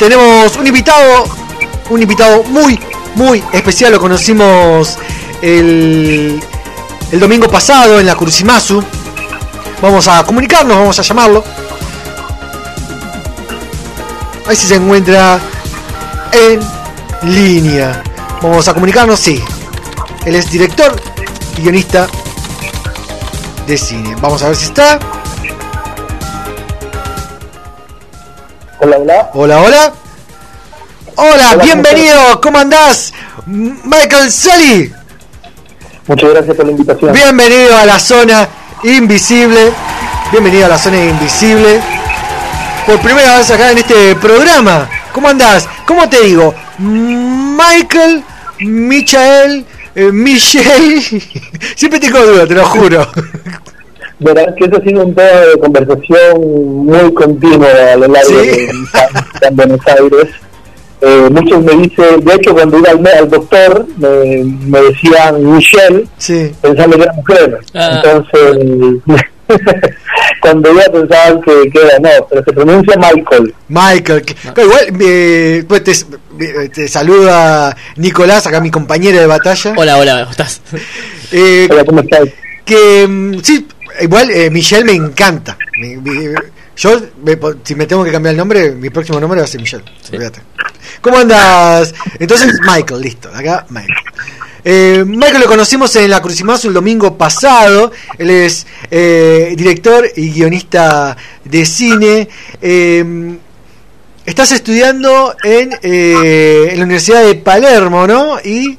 tenemos un invitado, un invitado muy, muy especial. Lo conocimos el, domingo pasado en la Crucimasu. Vamos a comunicarnos, vamos a llamarlo. Ahí si se encuentra en línea. Vamos a comunicarnos, sí. Él es director y guionista de cine. Vamos a ver si está. Hola, hola. Hola, hola. Hola, bienvenido. ¿Cómo andás? Michael Sully. Muchas gracias por la invitación. Bienvenido a la zona invisible. Bienvenido a la zona invisible. Por primera vez acá en este programa. ¿Cómo andás? ¿Cómo te digo? Michael, Michael, eh, Michelle. Siempre tengo duda, te lo juro. Verás que eso ha sido un tema de conversación muy continua a lo largo ¿Sí? de Buenos Aires. Eh, muchos me dicen, de hecho cuando iba al, al doctor me, me decían Michelle, Sí. pensando que era mujer. Ah. Entonces, cuando iba pensaban que, que era no, pero se pronuncia Michael. Michael, que- igual eh, pues te, te saluda Nicolás, acá mi compañero de batalla. Hola, hola, ¿cómo estás? Eh, Hola, ¿cómo estás? que mm, sí, igual eh, Michelle me encanta. Mi- mi- yo, me- si me tengo que cambiar el nombre, mi próximo nombre va a ser Michelle. Sí. ¿Cómo andas? Entonces, Michael, listo. Acá, Michael. Eh, Michael lo conocimos en la Crucimazo el domingo pasado. Él es eh, director y guionista de cine. Eh, estás estudiando en, eh, en la Universidad de Palermo, ¿no? Y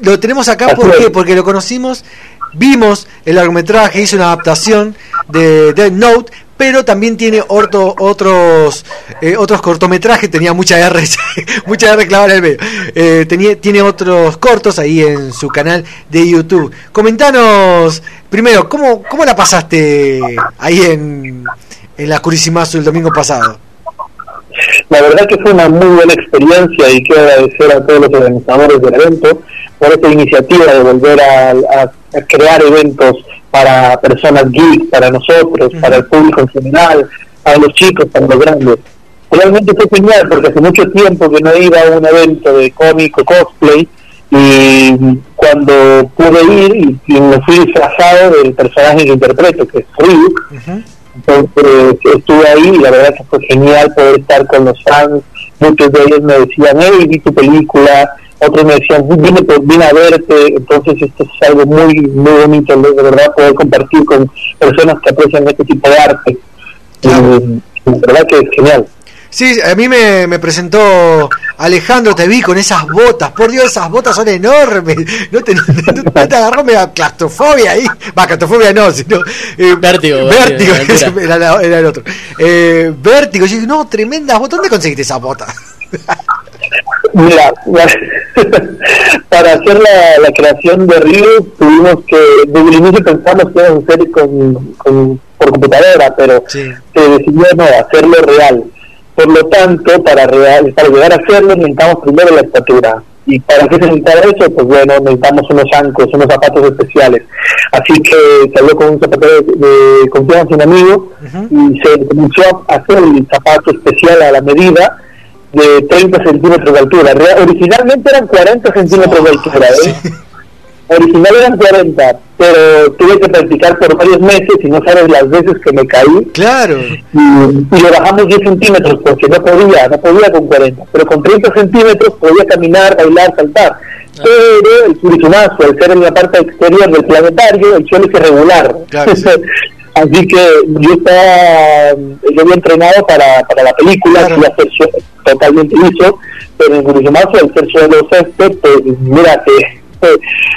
lo tenemos acá ¿por qué? porque lo conocimos, vimos el largometraje, hizo una adaptación de Dead Note, pero también tiene orto- otros eh, otros cortometrajes, tenía mucha R, mucha R en el medio. Eh, tenía, tiene otros cortos ahí en su canal de YouTube. Comentanos primero, ¿cómo, cómo la pasaste ahí en, en la Curisimazo el domingo pasado? La verdad que fue una muy buena experiencia y quiero agradecer a todos los organizadores del evento por esta iniciativa de volver a- a crear eventos para personas geek, para nosotros, para el público en general, para los chicos, para los grandes. Realmente fue genial porque hace mucho tiempo que no iba a un evento de cómic o cosplay y cuando pude ir y, me fui disfrazado del personaje que interpreto, que es Ryuk, entonces estuve ahí y la verdad que fue genial poder estar con los fans. Muchos de ellos me decían, hey, vi tu película. Otros me decían, vine, por- vine a verte. Entonces esto es algo muy, muy bonito, de verdad, poder compartir con personas que aprecian este tipo de arte. Claro. Y, la verdad que es genial. Sí, a mí me, me presentó Alejandro, te vi con esas botas, por Dios, esas botas son enormes, no te, no, no te agarró media claustrofobia ahí, va, claustrofobia no, sino... eh, Vértigo, Vértigo, de era el otro. Eh, vértigo, yo dije, no, tremendas botas, ¿dónde conseguiste esas botas? Mira, para hacer la, la creación de Río tuvimos que, desde el inicio pensamos que íbamos a hacer con, con- por computadora, pero Sí. se decidió no, hacerlo real. Por lo tanto, para, real, para llegar a hacerlo necesitamos primero la estatura. ¿Y para qué se necesitaba eso? Pues bueno, necesitamos unos zancos, unos zapatos especiales. Así que se habló con un zapatero de, de confianza, un amigo, y se comenzó a hacer el zapato especial a la medida de 30 centímetros de altura. Originalmente eran 40 centímetros de altura, ¿eh? Original eran 40, pero tuve que practicar por varios meses y no sabes las veces que me caí Claro, y, y le bajamos 10 centímetros porque no podía, no podía con 40, pero con 30 centímetros podía caminar, bailar, saltar. Pero el Curisumazo, al ser en la parte exterior del planetario, el suelo es irregular. Claro, sí. Así que yo estaba, yo había entrenado para, para la película, Claro. que iba a ser suelo totalmente liso, pero en el al ser suelo césped, pues mira que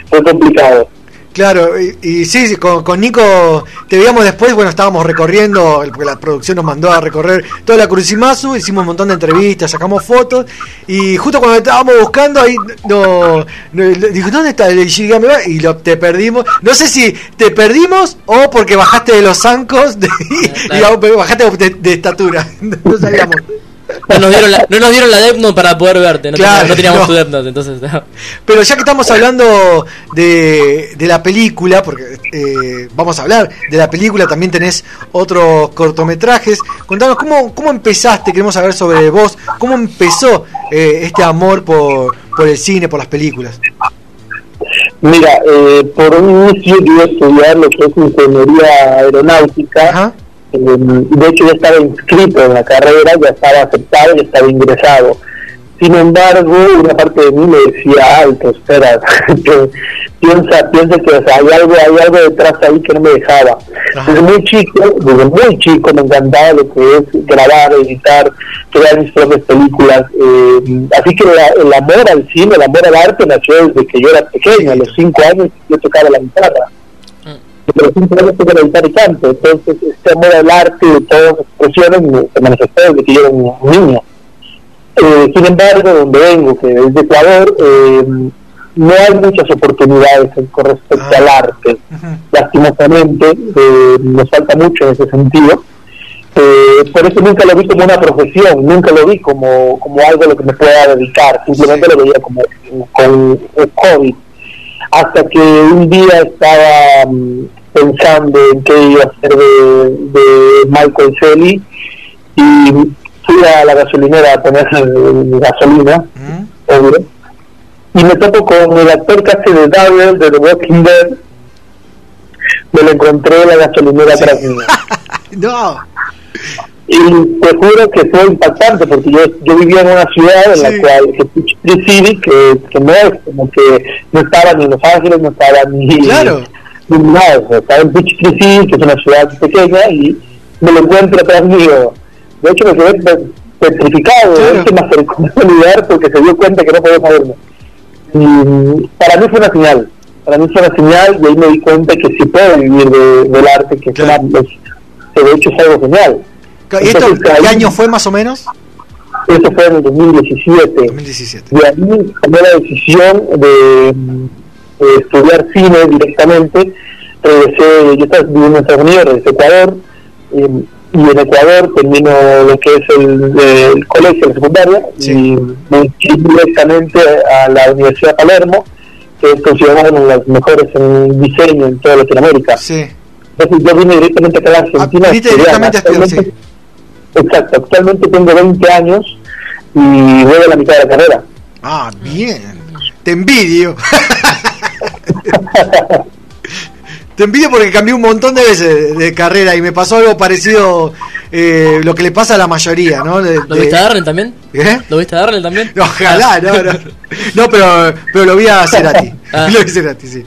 fue complicado. Claro, y, y sí, con, con Nico te veíamos después, bueno, estábamos recorriendo, porque la producción nos mandó a recorrer toda la Crucimazu, hicimos un montón de entrevistas, sacamos fotos, y justo cuando estábamos buscando ahí, no, no- dijo, ¿dónde está el Shinigami? Y lo, te perdimos, no sé si te perdimos o porque bajaste de los zancos de- y, Claro. bajaste de, de estatura, no sabíamos. No nos dieron la, no nos dieron la Death Note para poder verte, no, Claro, teníamos, no teníamos no. tu Death Note, entonces... Pero ya que estamos hablando de, de la película, porque eh, vamos a hablar de la película, también tenés otros cortometrajes. Contanos, ¿cómo, cómo empezaste? Queremos saber sobre vos. ¿Cómo empezó eh, este amor por, por el cine, por las películas? Mira, eh, por un inicio yo iba a estudiar lo que es ingeniería aeronáutica. Ajá. Eh, de hecho, ya estaba inscrito en la carrera, ya estaba aceptado, ya estaba ingresado. Sin embargo, una parte de mí me decía, alto, espera, que piensa, piensa que o sea, hay algo, hay algo detrás ahí que no me dejaba. Ajá. Desde muy chico, desde muy chico me encantaba lo que es grabar, editar, crear mis propias películas. eh, así que la- el amor al cine, el amor al arte nació desde que yo era pequeño, a los cinco años yo tocaba la guitarra de los cinco años tuve y canto, entonces este amor al arte de todas las expresiones se manifestó desde que yo era un niño. Eh, sin embargo, donde vengo, que es de Ecuador, eh, no hay muchas oportunidades con respecto Ah. al arte. Lastimosamente, eh, nos falta mucho en ese sentido. Eh, por eso nunca lo vi como una profesión, nunca lo vi como, como algo a lo que me pueda dedicar, simplemente lo veía como, como un hobby hasta que un día estaba mm, pensando en qué iba a hacer de, de Michael Shelley y fui a la gasolinera a poner gasolina, ¿Mm? obvio, y me topo con el actor que hace de Daryl de The Walking Dead, me lo encontré en la gasolinera Sí. atrás mío. No. Y te juro que fue impactante porque yo, yo vivía en una ciudad en Sí. la cual, que que, que no es como que no estaba ni Los Ángeles, no estaba ni, Claro. Nada, estaba en Peachtree que es una ciudad pequeña, y me lo encuentro atrás mío. De hecho, me quedé pe- petrificado, Claro. que me acercó al lugar porque se dio cuenta que no podía moverme. Y para mí fue una señal, para mí fue una señal, y ahí me di cuenta que sí puedo vivir de- del arte, que, es Claro. es- que de hecho es algo genial. ¿Y esto Entonces, qué ahí- año fue más o menos? Eso fue en el 2017. 2017. Y ahí tomé la decisión de, de estudiar cine directamente. Regresé, yo estaba viviendo en Estados Unidos, regresé a Ecuador. eh, y en Ecuador termino lo que es el, el colegio, la secundaria, Sí. y me directamente a la Universidad de Palermo, que es considerada una de las mejores en diseño en toda Latinoamérica. Sí. Entonces yo vine directamente acá a la Argentina. Ah, viniste estudiar. directamente sí. Actualmente- Exacto, actualmente tengo 20 años y voy a la mitad de la carrera. Ah, bien. Te envidio. Te envidio porque cambié un montón de veces de carrera y me pasó algo parecido eh, lo que le pasa a la mayoría, ¿no? De- ¿Lo de- viste a Darren también? ¿Eh? ¿Lo viste a Darren también? Ojalá, no, no. No, pero, pero lo vi a Cerati. Ah. Lo vi a Cerati, sí.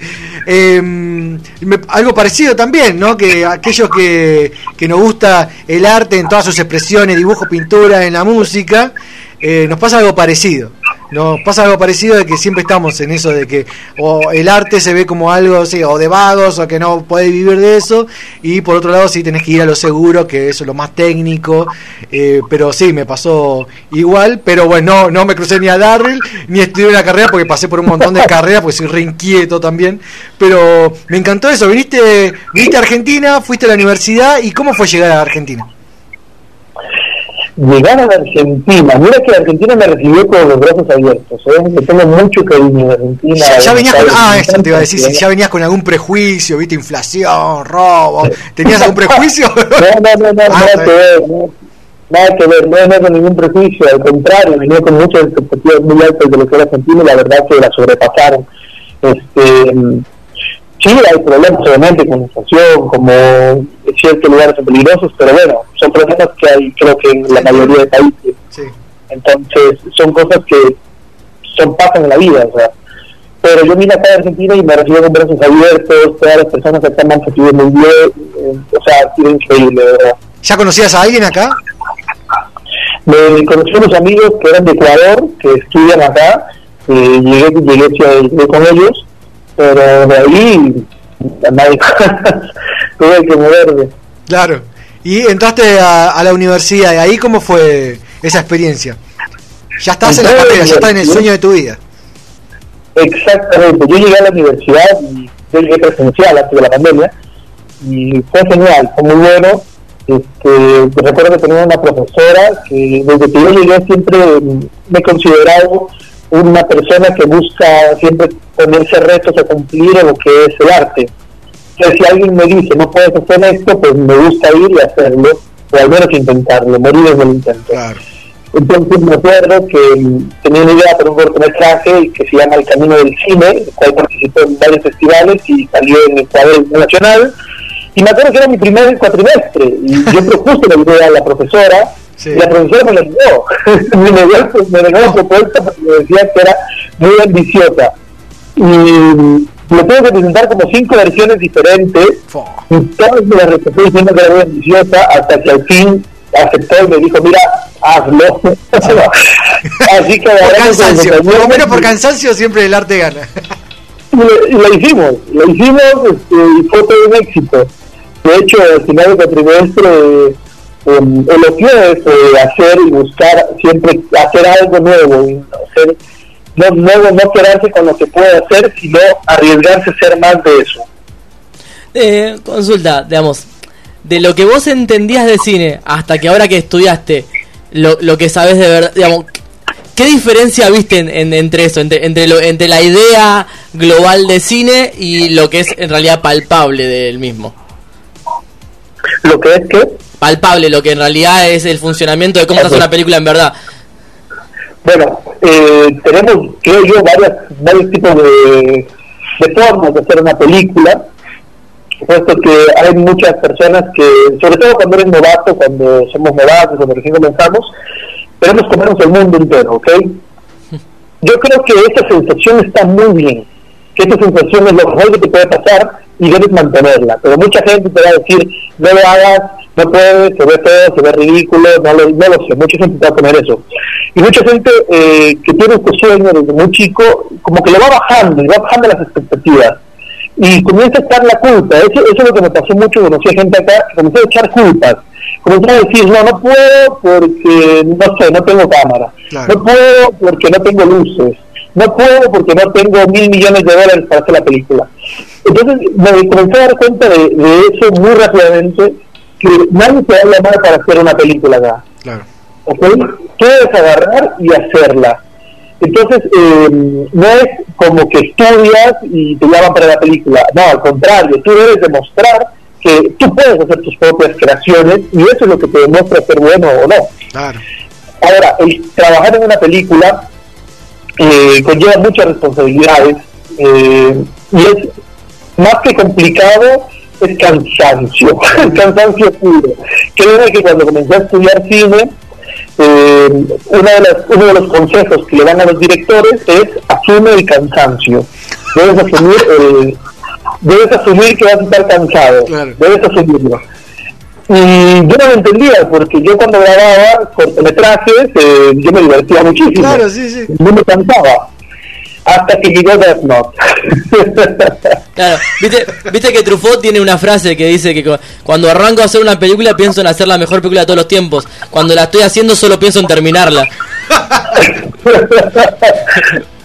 Eh, me- algo parecido también, ¿no? Que aquellos que, que nos gusta el arte en todas sus expresiones, dibujo, pintura, en la música, eh, nos pasa algo parecido. Nos pasa algo parecido de que siempre estamos en eso de que o el arte se ve como algo sí, o de vagos o que no podés vivir de eso y por otro lado sí tenés que ir a lo seguro que eso es lo más técnico eh, pero sí me pasó igual pero bueno no, no me crucé ni a Darryl ni estudié una carrera porque pasé por un montón de carreras porque soy re inquieto también pero me encantó eso viniste viniste a Argentina fuiste a la universidad y cómo fue llegar a Argentina Llegar a la Argentina, mira que Argentina me recibió con los brazos abiertos, ¿eh? le tengo mucho cariño a Argentina. ya, venías con Buenos ah Aires, eso te iba a decir si ¿eh? ya venías con algún prejuicio viste inflación robo tenías algún prejuicio No, no, no, no, Ah, nada que ver, no, nada que ver, no, no con ningún prejuicio, al contrario, venía con muchas expectativas muy altas de lo que era Argentina y la verdad que la sobrepasaron. Este, sí, hay problemas obviamente con la inflación, como ciertos lugares son peligrosos, pero bueno, son problemas que hay creo que en la mayoría de países. sí Entonces, son cosas que son pasan en la vida, o sea. Pero yo vine acá a Argentina y me recibió con brazos abiertos, todas las personas me han recibido muy bien, eh, o sea, ha sido increíble, de verdad. ¿Ya conocías a alguien acá? Me conocí unos amigos que eran de Ecuador, que estudian acá, y llegué, llegué, llegué con ellos, pero de ahí tuve que moverme. Claro. Y entraste a, a la universidad, ¿y ahí cómo fue esa experiencia? Ya estás en la carrera, ya estás en el sueño de tu vida. Exactamente, yo llegué a la universidad y yo llegué presencial antes de la pandemia y fue genial, fue muy bueno. Este, recuerdo que tenía una profesora que desde que yo llegué siempre me he considerado una persona que busca siempre ponerse retos a cumplir en lo que es el arte. Entonces, si alguien me dice, no puedes hacer esto, pues me gusta ir y hacerlo, o al menos intentarlo, morir en el intento. Entonces me acuerdo que tenía una idea para un cortometraje que se llama El Camino del Cine, el cual participó en varios festivales y salió en el cuadro nacional. Y me acuerdo que era mi primer cuatrimestre y yo propuse la idea a la profesora y la profesora me la dio. me negó, me negó la propuesta porque me decía que era muy ambiciosa. Y lo tuve que presentar como cinco versiones diferentes y todas me las rechazó diciendo que era muy ambiciosa hasta que al fin aceptó y me dijo, mira, hazlo. Así que por cansancio, por lo menos por cansancio siempre el arte gana. y lo hicimos, lo hicimos este, y fue todo un éxito. De hecho, al final del trimestre eh, elogió eso de hacer y buscar siempre hacer algo nuevo, y hacer, no, no, no quedarse con lo que puede hacer, sino arriesgarse a ser más de eso. Eh, consulta, digamos, de lo que vos entendías de cine hasta que ahora que estudiaste, lo, lo que sabes de verdad, digamos, ¿qué diferencia viste en, entre eso, entre, entre, lo, entre la idea global de cine y lo que es en realidad palpable del mismo? ¿Lo que es qué? Palpable, lo que en realidad es el funcionamiento de cómo se hace una película en verdad. Bueno, eh, tenemos, creo yo, varias, varios tipos de, de formas de hacer una película puesto que hay muchas personas que, sobre todo cuando eres novato, cuando somos novatos, cuando recién comenzamos, queremos comernos el mundo entero, ¿ok? Yo creo que esa sensación está muy bien, que esa sensación es lo mejor que te puede pasar y debes mantenerla, pero mucha gente te va a decir, no lo hagas, no puedes, se ve feo, se ve ridículo, no lo, no lo sé, mucha gente te va a poner eso. Y mucha gente eh, que tiene este sueño desde muy chico, como que le va bajando y va bajando las expectativas y comienza a echar la culpa. Eso, eso es lo que me pasó mucho, conocí a gente acá, comencé a echar culpas. Comencé a decir, no, no puedo porque, no sé, no tengo cámara. No puedo porque no tengo luces. No puedo porque no tengo mil millones de dólares para hacer la película. Entonces me comencé a dar cuenta de, eso muy rápidamente, que nadie te va a llamar para hacer una película acá. Claro. ¿Ok? Puedes agarrar y hacerla entonces, eh, no es como que estudias y te llaman para la película, no, al contrario, tú debes demostrar que tú puedes hacer tus propias creaciones y eso es lo que te demuestra ser bueno o no. Claro. Ahora, el trabajar en una película eh, conlleva muchas responsabilidades eh, y es más que complicado, es cansancio, cansancio puro. Creo que cuando comencé a estudiar cine, eh, una de las, uno de los consejos que le dan a los directores es asume el cansancio. Debes asumir, el, debes asumir que vas a estar cansado, debes asumirlo. Y yo no lo entendía, porque yo cuando grababa cortometrajes, eh, yo me divertía muchísimo. Claro, sí, sí. No me cansaba hasta que llegó Death Note. claro, ¿viste, viste que Truffaut tiene una frase que dice que cuando arranco a hacer una película pienso en hacer la mejor película de todos los tiempos. Cuando la estoy haciendo solo pienso en terminarla.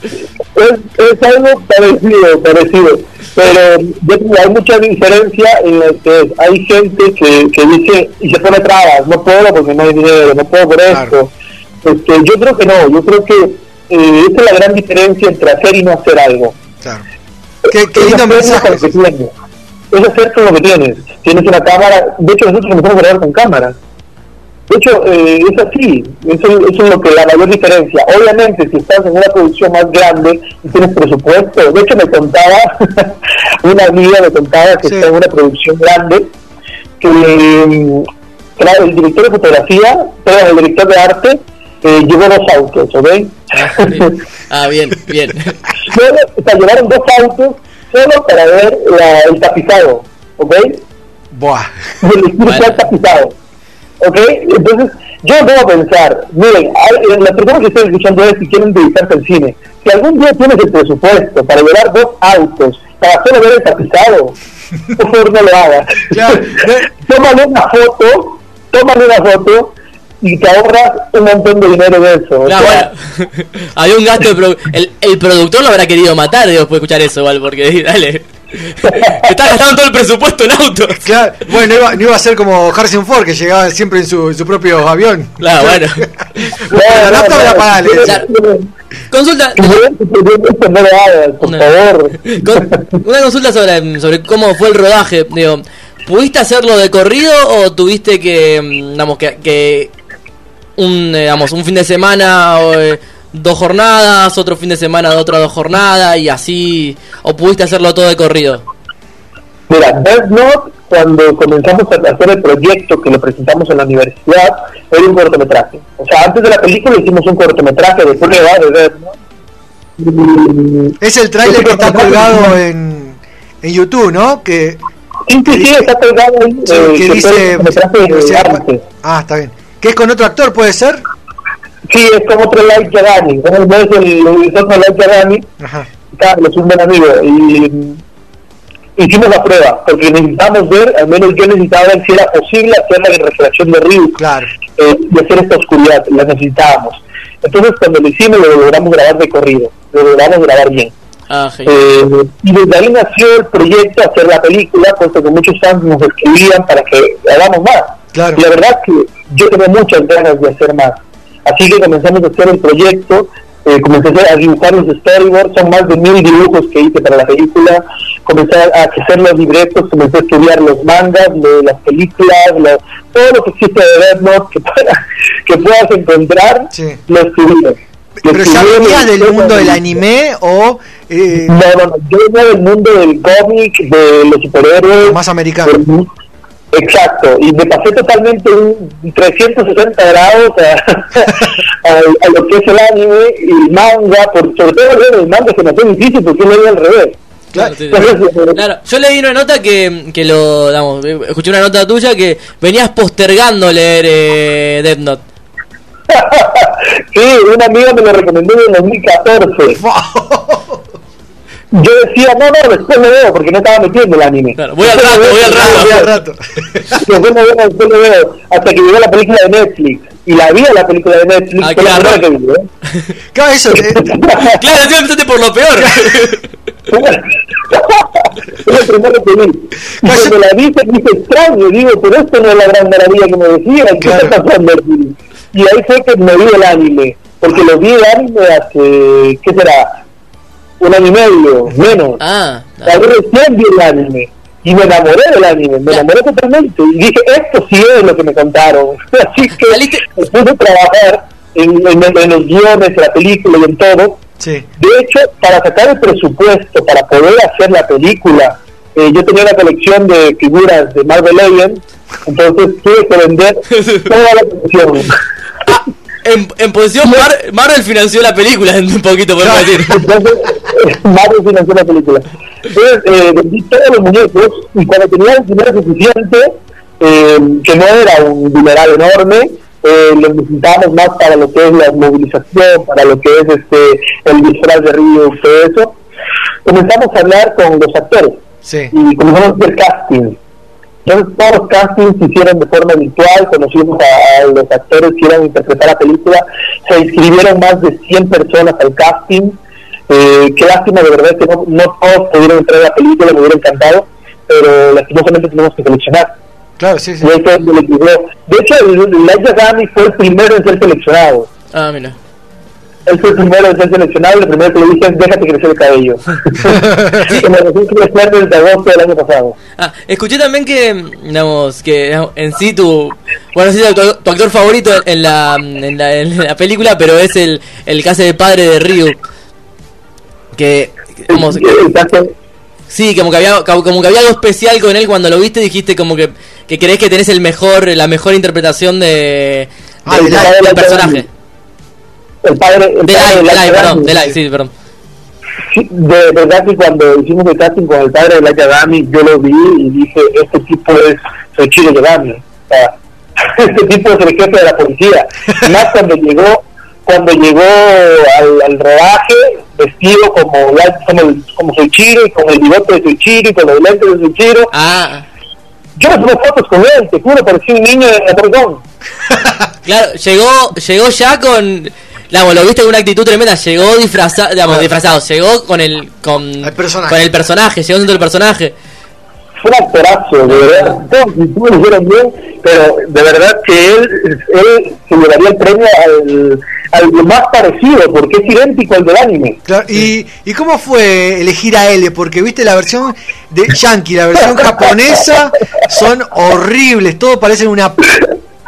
es, algo parecido, parecido. Pero hay mucha diferencia en la que hay gente que, que dice y se pone trabas, no puedo porque no hay dinero, no puedo por esto. Este, yo creo que no, yo creo que eh, esa es la gran diferencia entre hacer y no hacer algo. Claro. ¿Qué, qué lindo mensaje? Es hacer con lo que tienes. Tienes una cámara, de hecho nosotros empezamos a grabar con cámaras. De hecho, eh, es así, eso, es lo que la mayor diferencia. Obviamente, si estás en una producción más grande y tienes presupuesto, de hecho me contaba, una amiga me contaba que está en una producción grande, que claro, el director de fotografía, el director de arte, eh, llevó dos autos, ¿ok? Ah, bien, bien. Solo, o sea, llevaron dos autos solo para ver la, el tapizado, ¿ok? Buah. Y el tapizado, ¿ok? Entonces, yo debo pensar, miren, eh, las personas que están escuchando esto y quieren dedicarse al cine, si algún día tienes el presupuesto para llevar dos autos para solo ver el tapizado, por favor no lo hagas. tómale una foto, tómale una foto y te ahorras un montón de dinero de eso. Hay un gasto de el, el productor lo habrá querido matar después de escuchar eso, igual, porque dale. Estás gastando todo el presupuesto en autos. Claro, bueno, no iba, no iba a ser como Harrison Ford que llegaba siempre en su, en su propio avión. Claro, bueno. Ya. Consulta. No No. favor. Con- una consulta sobre, sobre cómo fue el rodaje. Digo, ¿pudiste hacerlo de corrido o tuviste que, mm, digamos, que, que un, eh, digamos, un fin de semana o, eh, dos jornadas, otro fin de semana de otra dos jornadas y así, o pudiste hacerlo todo de corrido? Mira, Death Note, cuando comenzamos a hacer el proyecto que lo presentamos en la universidad, era un cortometraje. O sea, antes de la película hicimos un cortometraje de prueba de Death Note. Y- Es el tráiler que está colgado en, en YouTube, ¿no? Que, Sí, sí, sí, está pegado ahí. sí, eh, que dice... cortometraje de. Ah, está bien. ¿Que es con otro actor, puede ser? Sí, es como otro Light Yagami. Como no es el, el otro Light Yagami, Ajá. Carlos, un buen amigo. Y hicimos la prueba, porque necesitamos ver, al menos yo necesitaba ver si era posible hacer la recreación de Ryu. Claro. eh, de hacer esta oscuridad, la necesitábamos. Entonces cuando lo hicimos lo logramos grabar de corrido, lo logramos grabar bien. Ah. Eh, y desde ahí nació el proyecto hacer la película, puesto que muchos fans nos escribían para que hagamos más. Claro. Y la verdad que yo tenía muchas ganas de hacer más. Así que comenzamos a hacer el proyecto, eh, comencé a dibujar los storyboards, son más de mil dibujos que hice para la película, comencé a hacer los libretos, comencé a estudiar los mangas, de las películas, lo- todo lo que existe de Death Note que, pueda- que puedas encontrar, Sí. lo estudié. Lo ¿Pero ya venías lo del mundo del lo- anime o eh, no, no, no, yo venía del mundo del cómic, de los superhéroes. más americano? del- Exacto, y me pasé totalmente un 360 grados a, a, a lo que es el anime y el manga, por, sobre todo leer el manga se me hace difícil porque yo leí al revés. Claro, sí, sí. Entonces, Claro, yo leí una nota que, que lo, digamos, escuché una nota tuya que venías postergando leer eh, Death Note. sí, una amiga me lo recomendó en el 2014. Yo decía, no, no, después lo veo porque no estaba metiendo el anime. Claro, voy al rato, voy al rato. Voy al rato. Después lo veo, después lo veo, hasta que llegó la película de Netflix. Y la vi a la película de Netflix, Ah, la claro. primera que vi, ¿eh? Claro, eso. eh, Claro, encima empezaste por lo peor. es el primero que vi. Cuando la vi, se me hizo extraño. Digo, pero esto no es la gran maravilla que me decían. ¿Qué Claro. está pasando aquí? Y ahí fue que me vi el anime. Porque lo vi el anime hace, ¿qué será? Un año y medio, menos. Ah, La vi recién vi el anime. Y me enamoré del anime, me Ya. enamoré totalmente. Y dije, esto sí es lo que me contaron. Así que Saliste- puse a trabajar en, en- en los guiones, en la película y en todo. sí. De hecho, para sacar el presupuesto, para poder hacer la película, eh, yo tenía una colección de figuras de Marvel Legends, entonces tuve que vender toda la colección. en, en posición Mar- Marvel financió la película un poquito, Claro. decir. Entonces, Marvel financió la película. Entonces, eh, vendí todos los muñecos y cuando tenía el dinero suficiente, eh, que no era un dineral enorme, eh, lo necesitábamos más para lo que es la movilización, para lo que es este el disfraz de Río, todo eso. Comenzamos a hablar con los actores Sí. y comenzamos a hacer casting. Entonces todos los castings se hicieron de forma virtual, conocimos a, a los actores que iban a interpretar la película, se inscribieron más de 100 personas al casting, eh, qué lástima de verdad que no, no todos pudieron entrar a la película, me hubiera encantado, pero lastimosamente tenemos que seleccionar. Claro, sí, sí. De hecho, el, el Light Yagami fue el primero en ser seleccionado. Ah, mira. Él fue el primero en ser seleccionado y lo primero que le dije es déjate crecer el cabello. que me dejó crecer desde agosto del año pasado. Ah, escuché también que, digamos, que en sí tu, bueno, si tu, tu actor favorito en la, en la, en la película, pero es el, el que hace de padre de Ryu. Que, caso- sí, como que había, como que había algo especial con él cuando lo viste, dijiste como que, que crees que tenés el mejor, la mejor interpretación de, Ah, del- de la- del personaje. el padre, el De padre de perdón, de Lai, sí, perdón. Sí, de verdad que cuando hicimos el casting con el padre de Light Yagami, yo lo vi y dije, este tipo es Soichiro Yagami. O sea, este tipo es el jefe de la policía. Más cuando llegó cuando llegó al, al rodaje, vestido como, Light- como, el- como y con el bigote de Soichiro, y con los lentes de Soichiro. Ah, Yo me tomé fotos con él, te juro, parecía un niño de perdón. claro, llegó, llegó ya con, digamos, lo viste con una actitud tremenda, llegó disfrazado, digamos, disfrazado, llegó con el con, El personaje. con el personaje, llegó dentro del personaje. Fue un actorazo, de verdad. Todos lo hicieron bien, pero de verdad que él, él se llevaría el premio al, al más parecido, porque es idéntico al del anime. Claro, y, ¿Y cómo fue elegir a L? Porque viste la versión de Yankee, la versión japonesa, son horribles, todo parece una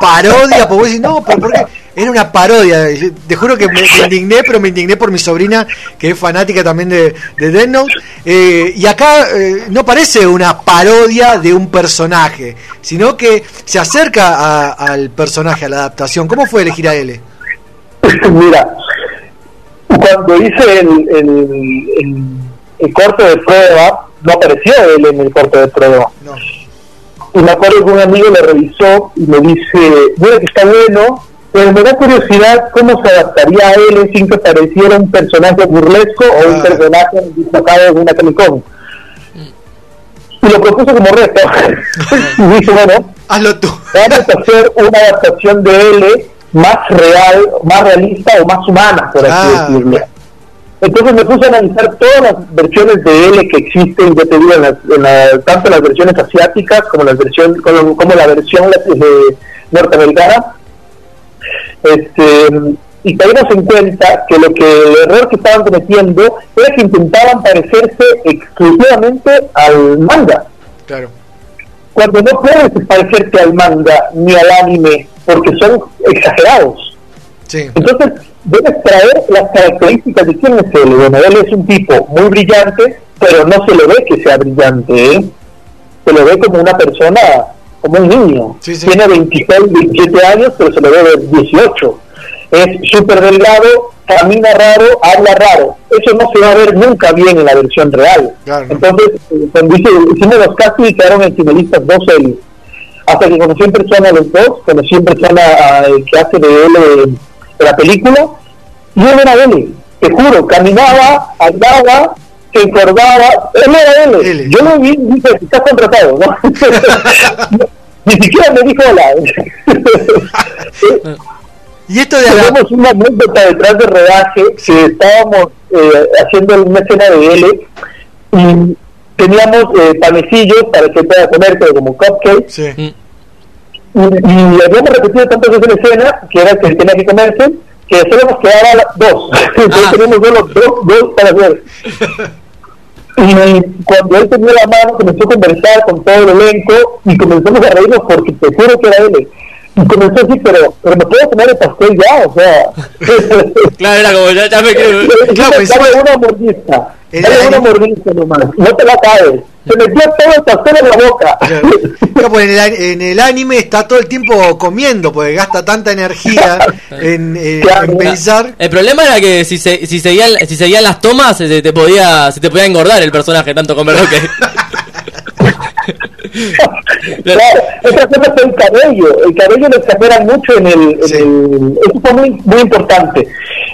parodia, porque vos decís, no, pero ¿por qué? Era una parodia, te juro que me, me indigné, pero me indigné por mi sobrina, que es fanática también de, de Death Note, eh, y acá eh, no parece una parodia de un personaje, sino que se acerca a- al personaje, a la adaptación. ¿Cómo fue elegir a L? Mira, cuando hice el, el, el, el corte de prueba, no apareció él en el corte de prueba. No. Y me acuerdo que un amigo le revisó y me dice, mira que está bueno, pero me da curiosidad cómo se adaptaría a él sin que pareciera un personaje burlesco o un Ah. personaje disfrazado en una Comic Con. Y lo propuso como reto. y dije, bueno, Hazlo tú. vamos a hacer una adaptación de L más real, más realista o más humana, por así Ah, decirlo. Entonces me puse a analizar todas las versiones de L que existen, ya te digo, en las, en la- tanto las versiones asiáticas como, las versiones, como, como la versión eh, norteamericana. Este, y caímos en cuenta que lo que el error que estaban cometiendo era que intentaban parecerse exclusivamente al manga Claro. cuando no puedes parecerte al manga ni al anime porque son exagerados. Sí. Entonces, debes traer las características de quién es él. Bueno, él es un tipo muy brillante, pero no se le ve que sea brillante, ¿eh? Se le ve como una persona, como un niño. Sí, sí. Tiene 26, 27 años, pero se le ve de 18. Es súper delgado, camina raro, habla raro. Eso no se va a ver nunca bien en la versión real. Claro. Entonces, cuando hice, hicimos los y quedaron en finalistas dos series. Hasta que conocí en persona a los dos, conocí en persona al que hace de él eh, de la película, y él era él, te juro, caminaba, andaba, se encorvaba, él era él. Él. Yo lo vi y dije, estás contratado, ¿no? Ni siquiera me dijo hola. Y esto de la... Tenemos una anécdota detrás del rodaje que estábamos eh, haciendo una escena de L y teníamos eh, panecillos para que pueda comer, pero como cupcakes, Sí. Y, y habíamos repetido tantas veces la escena que era que tenía que comerse que solo nos quedaba la- dos. Entonces Ah. teníamos solo dos, dos para hacer. Y cuando él tenía la mano comenzó a conversar con todo el elenco y comenzamos a reírnos porque te juro que era él. Y comenzó así pero pero me puedo comer el pastel ya o sea. Claro, era como, ya, ya me creo. Claro, dale una mordista dale una anime- mordista nomás no te la acabes se metió todo el pastel en la boca Claro. Claro, pues en, el, a- en el anime está todo el tiempo comiendo, porque gasta tanta energía en, eh, Claro. en pensar. El problema era que si, se, si, seguían, si seguían las tomas, se te podía se te podía engordar el personaje, tanto comer lo que... Claro, otra cosa es el cabello. El cabello lo exageran mucho en el. En Sí. el eso fue muy, muy importante.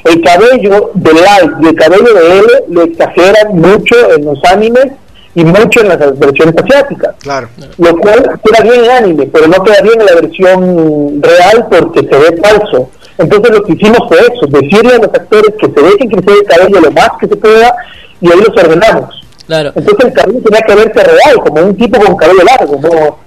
El cabello de Light y el cabello de L lo exageran mucho en los animes y mucho en las versiones asiáticas. Claro. Lo cual queda bien en anime, pero no queda bien en la versión real porque se ve falso. Entonces lo que hicimos fue eso, decirle a los actores que se dejen crecer el cabello lo más que se pueda y ahí los ordenamos. Claro. Entonces el cabello tenía que verse real, como un tipo con cabello largo, no,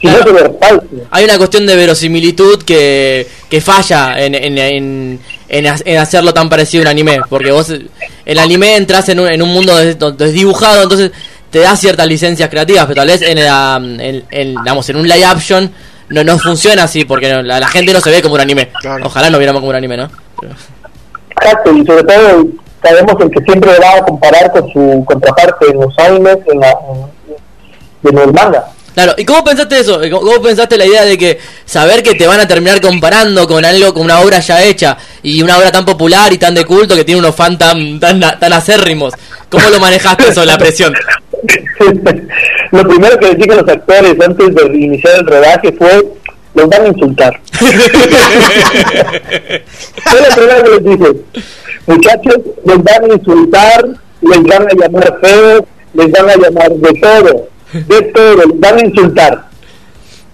si no Claro. se ve falso. Hay una cuestión de verosimilitud que, que falla en, en, en, en en hacerlo tan parecido a un anime. Porque vos, el anime entras en un, en un mundo des- desdibujado, entonces te da ciertas licencias creativas, pero tal vez en, la- en, en, digamos, en un live action no, no funciona así, porque no- la, la gente no se ve como un anime. Claro. Ojalá no viéramos como un anime, ¿no? Pero- Exacto, y sobre todo sabemos el que siempre va a comparar con su contraparte en los animes, en, la, en, en el manga. Claro, ¿y cómo pensaste eso? ¿Cómo pensaste la idea de que saber que te van a terminar comparando con algo, con una obra ya hecha y una obra tan popular y tan de culto que tiene unos fans tan, tan, tan acérrimos? ¿Cómo lo manejaste eso, la presión? Lo primero que dije a los actores antes de iniciar el rodaje fue, los van a insultar. Fue lo primero que les dije. Muchachos, les van a insultar, les van a llamar feos, les van a llamar de todo, de todo, les van a insultar.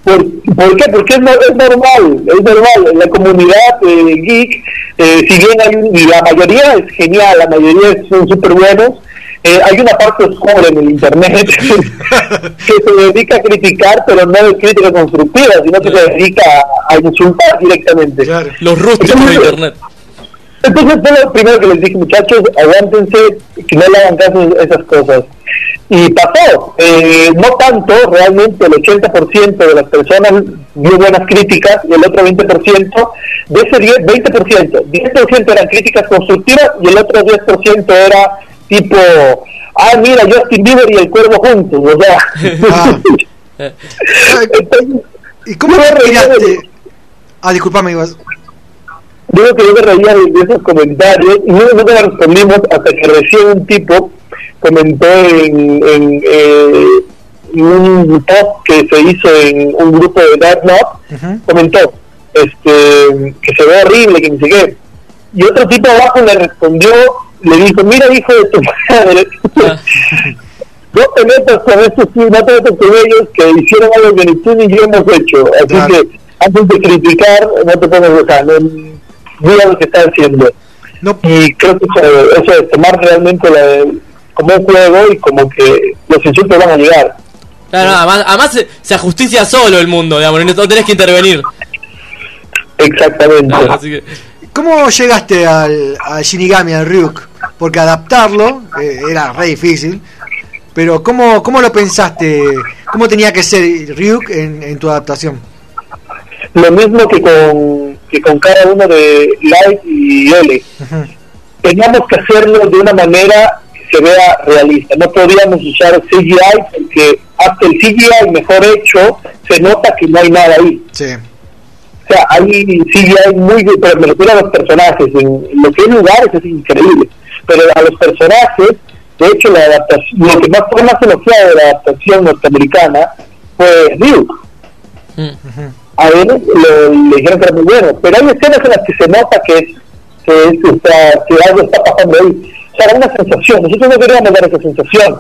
¿Por, ¿Por qué? Porque es, es normal, es normal. En la comunidad eh, geek, eh, si bien hay un- y la mayoría es genial, la mayoría son súper buenos, eh, hay una parte oscura en el Internet que se dedica a criticar, pero no de crítica constructiva, sino que se dedica a, a insultar directamente. Claro. Los rústicos de internet. Entonces lo primero que les dije, muchachos, aguántense, que no le hagan caso a esas cosas. Y pasó, eh, no tanto, realmente el 80% de las personas dio buenas críticas y el otro 20%, de ese 10, 20%, 10% eran críticas constructivas y el otro 10% era tipo, ah, mira, Justin Bieber y el cuervo juntos, o sea. Ah. Entonces, ¿Y cómo te me reía tiraste? de- Ah, disculpame, ibas. Digo que yo me reía de, esos comentarios y no, no me respondimos hasta que recién un tipo comentó en, en, eh, un post que se hizo en un grupo de Dark Knot, Ujú. comentó este, que se ve horrible, que ni sé qué. Y otro tipo abajo le respondió, le dijo, mira hijo de tu madre, no te metas con estos sí, no te metas con ellos que hicieron algo que ni tú ni yo hemos hecho. Así que antes de criticar, no te pongas sea, no, mira lo que está haciendo. No, Y creo que eso, eso es tomar realmente la- como un juego y como que los insultos van a llegar. Claro, no, además, además se, se ajusticia solo el mundo, digamos, no tenés que intervenir. Exactamente. Claro, así que, ¿Cómo llegaste al, al Shinigami, al Ryuk? Porque adaptarlo eh, era re difícil. Pero ¿cómo, ¿cómo lo pensaste? ¿Cómo tenía que ser Ryuk en, en tu adaptación? Lo mismo que con, que con cada uno de Light y L. Teníamos que hacerlo de una manera se vea realista. No podíamos usar CGI porque hasta el CGI mejor hecho se nota que no hay nada ahí. Sí. O sea, hay CGI muy, pero me refiero a los personajes, en lo que hay lugares es increíble, pero a los personajes, de hecho, la adaptación, lo que más fue más elogiado de la adaptación norteamericana fue Duke. mm, A él le, le dijeron que era muy bueno, pero hay escenas en las que se nota que, es, que, es, o sea, que algo está pasando ahí. Era una sensación, nosotros no queríamos dar esa sensación.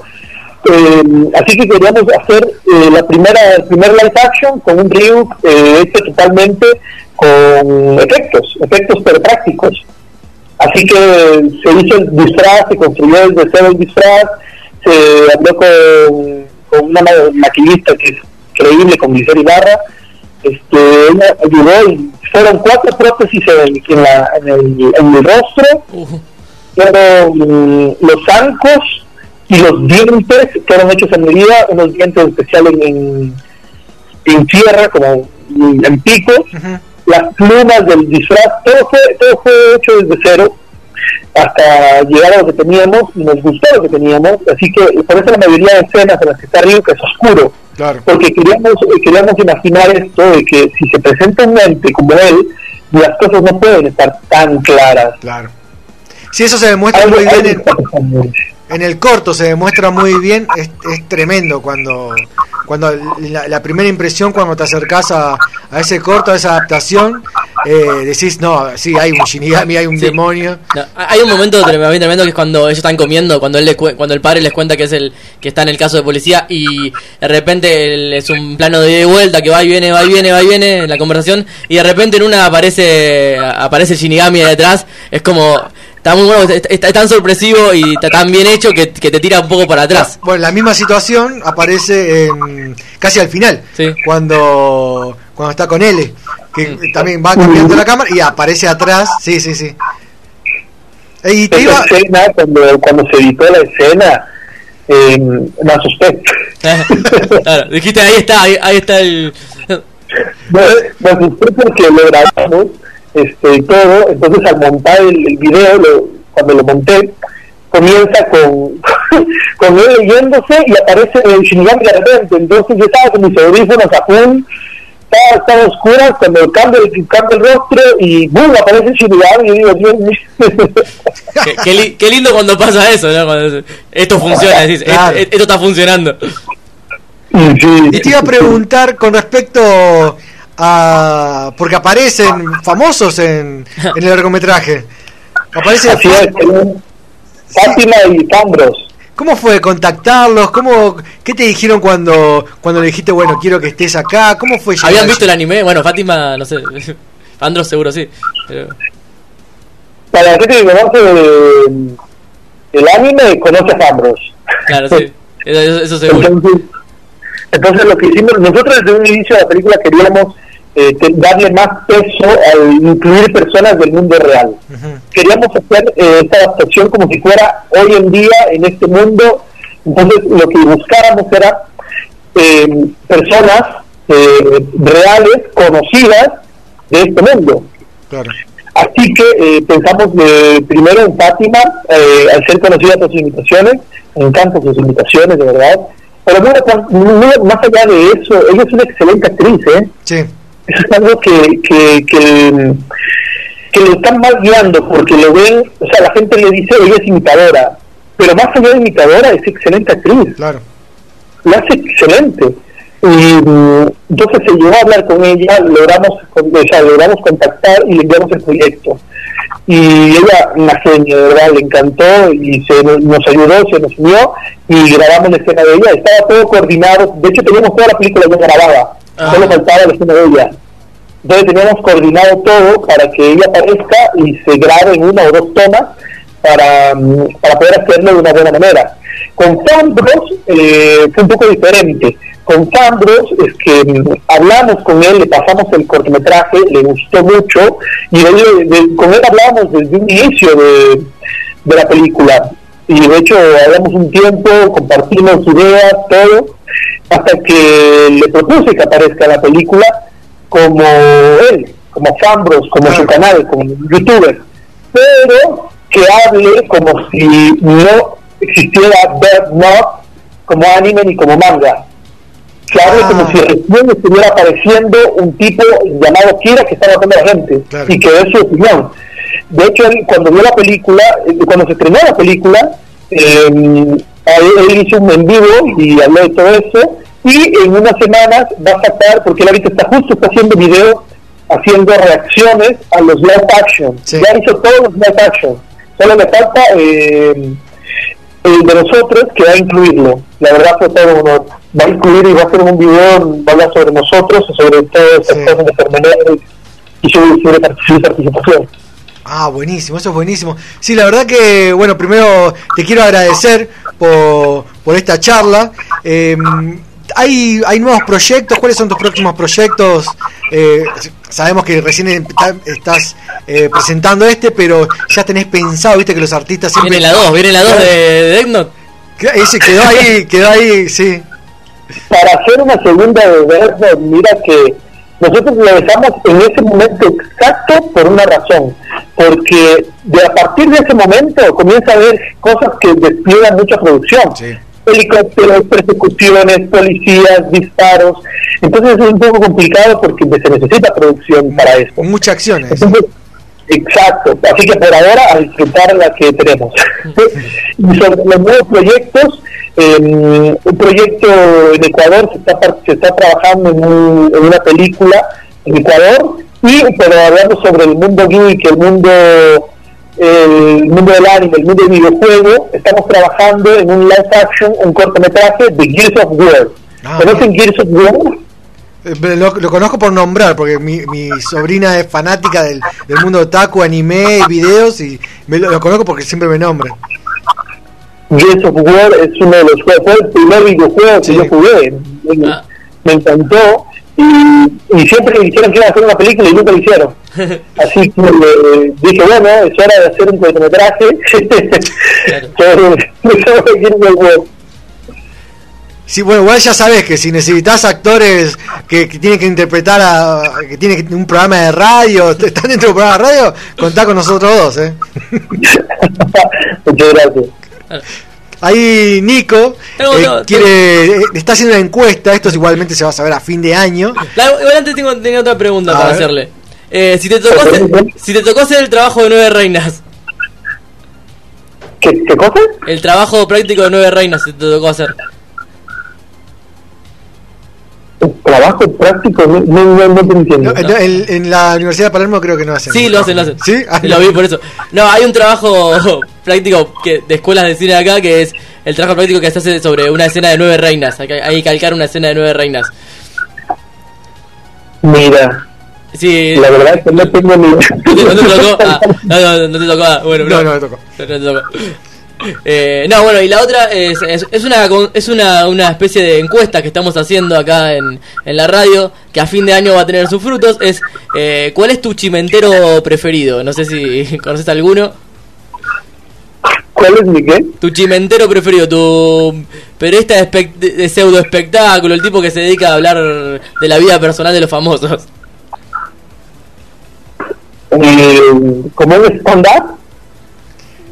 Eh, así que queríamos hacer eh, la primera el primer live action con un Ryuk eh, hecho totalmente con efectos, efectos pero prácticos. Así que se hizo el disfraz, se construyó desde cero el disfraz, se habló con, una ma- maquillista que es creíble, con Giselle Ibarra, este, ella ayudó y fueron cuatro prótesis en, en la- en el, en el rostro, fueron mm, los zancos y los dientes fueron hechos a medida, unos dientes especiales en, en tierra, como en pico, las plumas del disfraz, todo fue, todo fue hecho desde cero hasta llegar a lo que teníamos y nos gustó lo que teníamos, así que por eso la mayoría de escenas en las que está Ryu que es oscuro, Claro. porque queríamos, eh, queríamos imaginar esto de que si se presenta un ente como él, las cosas no pueden estar tan claras. Claro. Sí, eso se demuestra muy bien en, el corto, se demuestra muy bien. Es, es tremendo cuando cuando la, la primera impresión cuando te acercás a, a ese corto, a esa adaptación, eh, decís, no, sí, hay un Shinigami, hay un Sí. demonio. no, hay un momento tremendo, tremendo que es cuando ellos están comiendo, cuando él cuando el padre les cuenta que es el que está en el caso de policía y de repente es un plano de vuelta que va y viene, va y viene, va y viene en la conversación y de repente en una aparece aparece Shinigami de detrás, es como está muy bueno, está, está tan sorpresivo y está tan bien hecho que, que te tira un poco para atrás. Bueno, la misma situación aparece en- casi al final, Sí. cuando cuando está con L, que también va cambiando la cámara y aparece atrás. Sí, sí, sí. Eh, Y te iba, escena, cuando, cuando se editó la escena, eh, me asusté. claro, dijiste ahí está, ahí, ahí está el me, me asusté porque lo grabamos este, todo, entonces al montar el, el video, lo- cuando lo monté, comienza con, con él leyéndose y aparece el Shinigami de repente, entonces yo estaba con mis audífonos a full, estaba, estaba oscura, cuando cambia el, cambia el rostro y ¡boom! aparece el Shinigami y digo, Dios mío. Qué, qué li- qué lindo cuando pasa eso, ¿no? Cuando esto funciona, decís, Claro. "Esto- esto está funcionando. Sí. y te iba a preguntar con respecto a. Porque aparecen famosos en, en el largometraje. Aparece Así es, tenemos Fátima y Cambros. ¿Cómo fue contactarlos? ¿Cómo, ¿Qué te dijeron cuando, cuando le dijiste, bueno, quiero que estés acá? ¿Cómo fue llegar ¿Habían visto el anime? Bueno, Fátima, no sé. Andros seguro sí. Pero- Para la gente que conoce eh, el anime, conoce a Fambros. claro, sí. Eso, eso- eso seguro. Entonces, entonces lo que hicimos, nosotros desde un inicio de la película queríamos eh, darle más peso al incluir personas del mundo real. Queríamos hacer eh, esta adaptación como si fuera hoy en día en este mundo. Entonces lo que buscáramos era eh, personas eh, reales, conocidas de este mundo. Claro. Así que eh, pensamos eh, primero en Fátima, eh, al ser conocida por sus imitaciones, me encantan sus imitaciones, de verdad. Pero no- más allá de eso, ella es una excelente actriz, ¿eh? Sí. Eso es algo que, que, que, que lo están mal guiando, porque lo ven, o sea, la gente le dice, ella es imitadora, pero más allá de imitadora, es excelente actriz Claro. lo hace excelente. Y mm, entonces se llegó a hablar con ella, logramos, con- o sea, logramos contactar y le enviamos el proyecto. Y ella, una genia, de verdad, le encantó y se nos, nos ayudó, se nos unió y grabamos la escena de ella. Estaba todo coordinado, de hecho teníamos toda la película ya grabada, Ah. solo faltaba la escena de ella. Entonces teníamos coordinado todo para que ella aparezca y se grabe en una o dos tomas para, mm, para poder hacerlo de una buena manera. Con Fambros eh, fue un poco diferente. Con Fambros es que mm, hablamos con él, le pasamos el cortometraje, le gustó mucho y de- de- con él hablamos desde un inicio de, de la película. Y de hecho hablamos un tiempo, compartimos ideas, todo, hasta que le propuse que aparezca la película como él, como Fambros, como su canal, como youtuber, pero que hable como si no existiera Death Note como anime ni como manga. Que hable Ah. como si recién estuviera apareciendo un tipo llamado Kira que está matando a la gente Claro. y que dé su opinión. De hecho, él, cuando vio la película, eh, cuando se estrenó la película, eh, él, hizo un en vivo y habló de todo eso. Y en unas semanas va a sacar, porque él ahorita está justo está haciendo videos, haciendo reacciones a los live action. Sí. Ya hizo todos los live action. Solo le falta eh, el de nosotros que va a incluirlo. La verdad fue todo un honor. Va a incluir y va a hacer un video, va a hablar sobre nosotros, sobre todas estas Sí. de enfermedades y sobre, sobre participación. Ah, buenísimo, eso es buenísimo. Sí, la verdad que, bueno, primero te quiero agradecer por, por esta charla. Eh, ¿hay, ¿Hay nuevos proyectos? ¿Cuáles son tus próximos proyectos? Eh, sabemos que recién está- estás eh, presentando este, pero ya tenés pensado, viste que los artistas siempre... Viene la 2, viene la 2 de, de Death Note. Ese quedó ahí, quedó ahí, sí. para hacer una segunda de Verso, mira que nosotros lo dejamos en ese momento exacto por una razón, porque de a partir de ese momento comienza a haber cosas que despliegan mucha producción. Sí. Helicópteros, persecuciones, policías, disparos. Entonces es un poco complicado porque se necesita producción para esto. Con muchas acciones. Entonces, exacto, así que por ahora a disfrutar la que tenemos. y sobre los nuevos proyectos, eh, un proyecto en Ecuador se está, se está trabajando en, un- en una película en Ecuador, y pero hablando sobre el mundo geek, el mundo el mundo del anime, el mundo del videojuego, estamos trabajando en un live action, un cortometraje de Gears of War. Ah, ¿Conocen Gears of War? Eh, Lo, lo conozco por nombrar, porque mi, mi sobrina es fanática del, del mundo otaku, anime y videos, y me lo, lo conozco porque siempre me nombran. Gears of War es uno de los juegos, fue el primer videojuego Sí. que yo jugué, me, Ah. me encantó y, y siempre me dijeron que iban a hacer una película y nunca lo hicieron. Así que eh, dije, bueno, es hora de hacer un cortometraje sobre. Sí, bueno, igual ya sabes que si necesitas actores que, que tienen que interpretar a, que tienen que- un programa de radio, están dentro de un programa de radio, contá con nosotros dos, ¿eh? Muchas gracias. Ahí Nico No, eh, no, quiere, eh, está haciendo una encuesta, esto igualmente se va a saber a fin de año. La- igual antes tengo, tenía otra pregunta A para ver. hacerle. Eh, si, te tocó hacer, si te tocó hacer el trabajo de nueve reinas, ¿Qué, ¿Qué cosa? el trabajo práctico de nueve reinas, si te tocó hacer. Trabajo práctico, no, no, no, te entiendo. No, en, en la Universidad de Palermo creo que no hacen. Sí, lo hacen, lo hacen. ¿Sí? Lo vi por eso. No, hay un trabajo práctico que de escuelas de cine acá que es el trabajo práctico que se hace sobre una escena de nueve reinas. Hay que, hay que calcar una escena de nueve reinas. Mira. Sí. La verdad es que no tengo ni. ¿No te, tocó? Ah, no, no, no te tocó. Ah, bueno, No, no me tocó. No, no te tocó. Eh, no, bueno, y la otra es, es, es una es una, una especie de encuesta que estamos haciendo acá en, en la radio, que a fin de año va a tener sus frutos, es eh, ¿cuál es tu chimentero preferido? No sé si conoces alguno. ¿Cuál es mi qué? Tu chimentero preferido, tu periodista de, espect- de- pseudo espectáculo, el tipo que se dedica a hablar de la vida personal de los famosos. Eh, como un stand-up.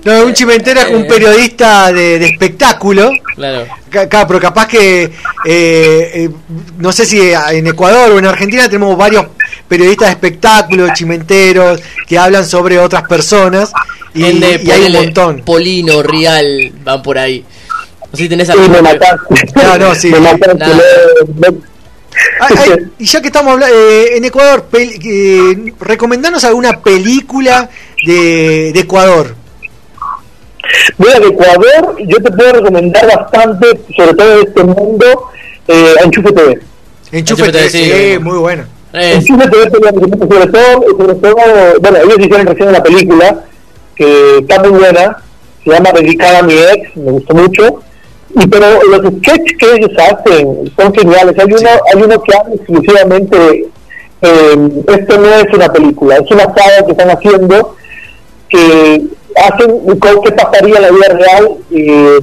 No, un chimentero es un Eh. periodista de, de espectáculo. Claro. Ca- pero capaz que, eh, eh, no sé si en Ecuador o en Argentina tenemos varios periodistas de espectáculos, chimenteros, que hablan sobre otras personas. Y, Gente, y hay un montón. Polino, Rial, van por ahí. No sé si tenés Sí, me alguno. mataste. No, no, sí. Me mataste. Nada. no- no- Ay, ay, y ya que estamos hablando, en Ecuador, pel- eh, recomendanos alguna película de, de Ecuador. Mira, de Ecuador, yo te puedo recomendar bastante, sobre todo de este mundo, eh, Enchufe TV. Enchufe Enchufe TV, sí, muy bueno. Es- Enchufe TV sobre todo, sobre todo, bueno, ellos hicieron recién una película que está muy buena, se llama Dedicada a mi ex, me gustó mucho, y pero los sketches que ellos hacen son geniales. Hay uno, hay uno que habla exclusivamente de, eh, esto no es una película, es una saga que están haciendo que hacen qué pasaría en la vida real eh,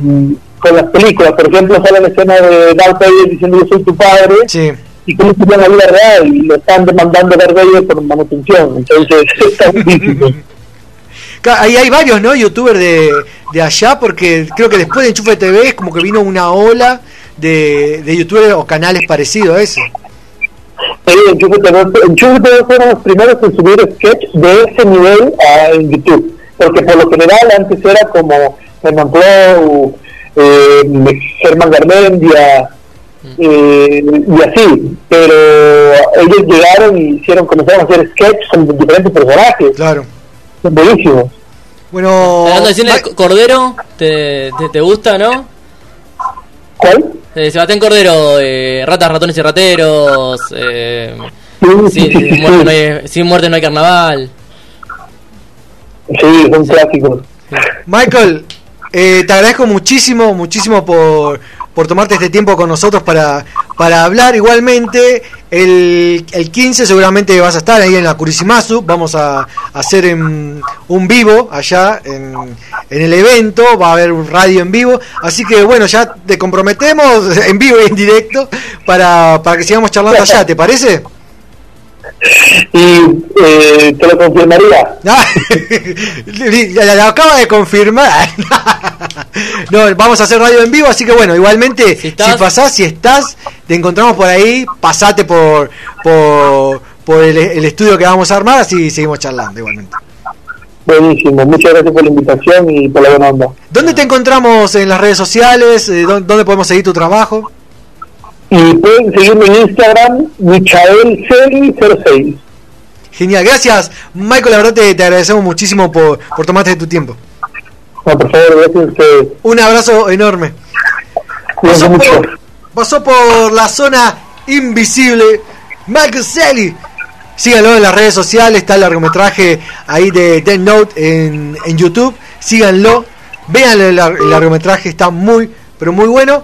con las películas. Por ejemplo, sale la escena de Darth Vader diciendo yo soy tu padre Sí. y cómo sería la vida real y lo están demandando a Darth Vader por manutención. Entonces, está difícil. Ahí hay varios, ¿no? Youtubers de, de allá, porque creo que después de Enchufe TV es como que vino una ola de, de youtubers o canales parecidos a ese. Sí, Enchufe TV, Enchufe TV fueron los primeros en subir sketch de ese nivel a, en YouTube. Porque por lo general antes era como Herman Clow, eh, Germán Garmendia, eh, y así. Pero ellos llegaron y hicieron, comenzaron a hacer sketch con diferentes personajes. Claro. Son buenísimos. Bueno, Hablando de cine, Ma- Cordero, ¿te, te, te gusta, no? ¿Cuál? Eh, Sebastián Cordero, eh, Ratas, Ratones y Rateros. Eh, Sí, sí, sin, sí, sí, muerte no hay, sin muerte no hay carnaval. Sí, son clásicos. Michael, eh, te agradezco muchísimo, muchísimo por, por tomarte este tiempo con nosotros para, para hablar. Igualmente, el, el 15 seguramente vas a estar ahí en la Curisimasu. Vamos a, a hacer en- un vivo allá en, en el evento. Va a haber un radio en vivo. Así que bueno, ya te comprometemos en vivo y en directo para, para que sigamos charlando allá. ¿Te parece? Y eh, te lo confirmaría. La, la acaba de confirmar. No, vamos a hacer radio en vivo, así que bueno, igualmente, Si si, pasás, si estás, te encontramos por ahí, pasate por por, por el, el estudio que vamos a armar, así seguimos charlando igualmente. Buenísimo. Muchas gracias por la invitación y por la buena onda. ¿Dónde te encontramos en las redes sociales? Eh, ¿dó- ¿Dónde podemos seguir tu trabajo? Y pueden seguirme en Instagram, michaelceli06. Genial, gracias Michael, la verdad te, te agradecemos muchísimo por, por tomarte tu tiempo. No, por favor, gracias a ustedes. Un abrazo enorme. Pasó por, pasó por la zona invisible Michael Selly. Síganlo en las redes sociales, está el largometraje ahí de Dead Note en, en YouTube. Síganlo, vean el largometraje, está muy, pero muy bueno.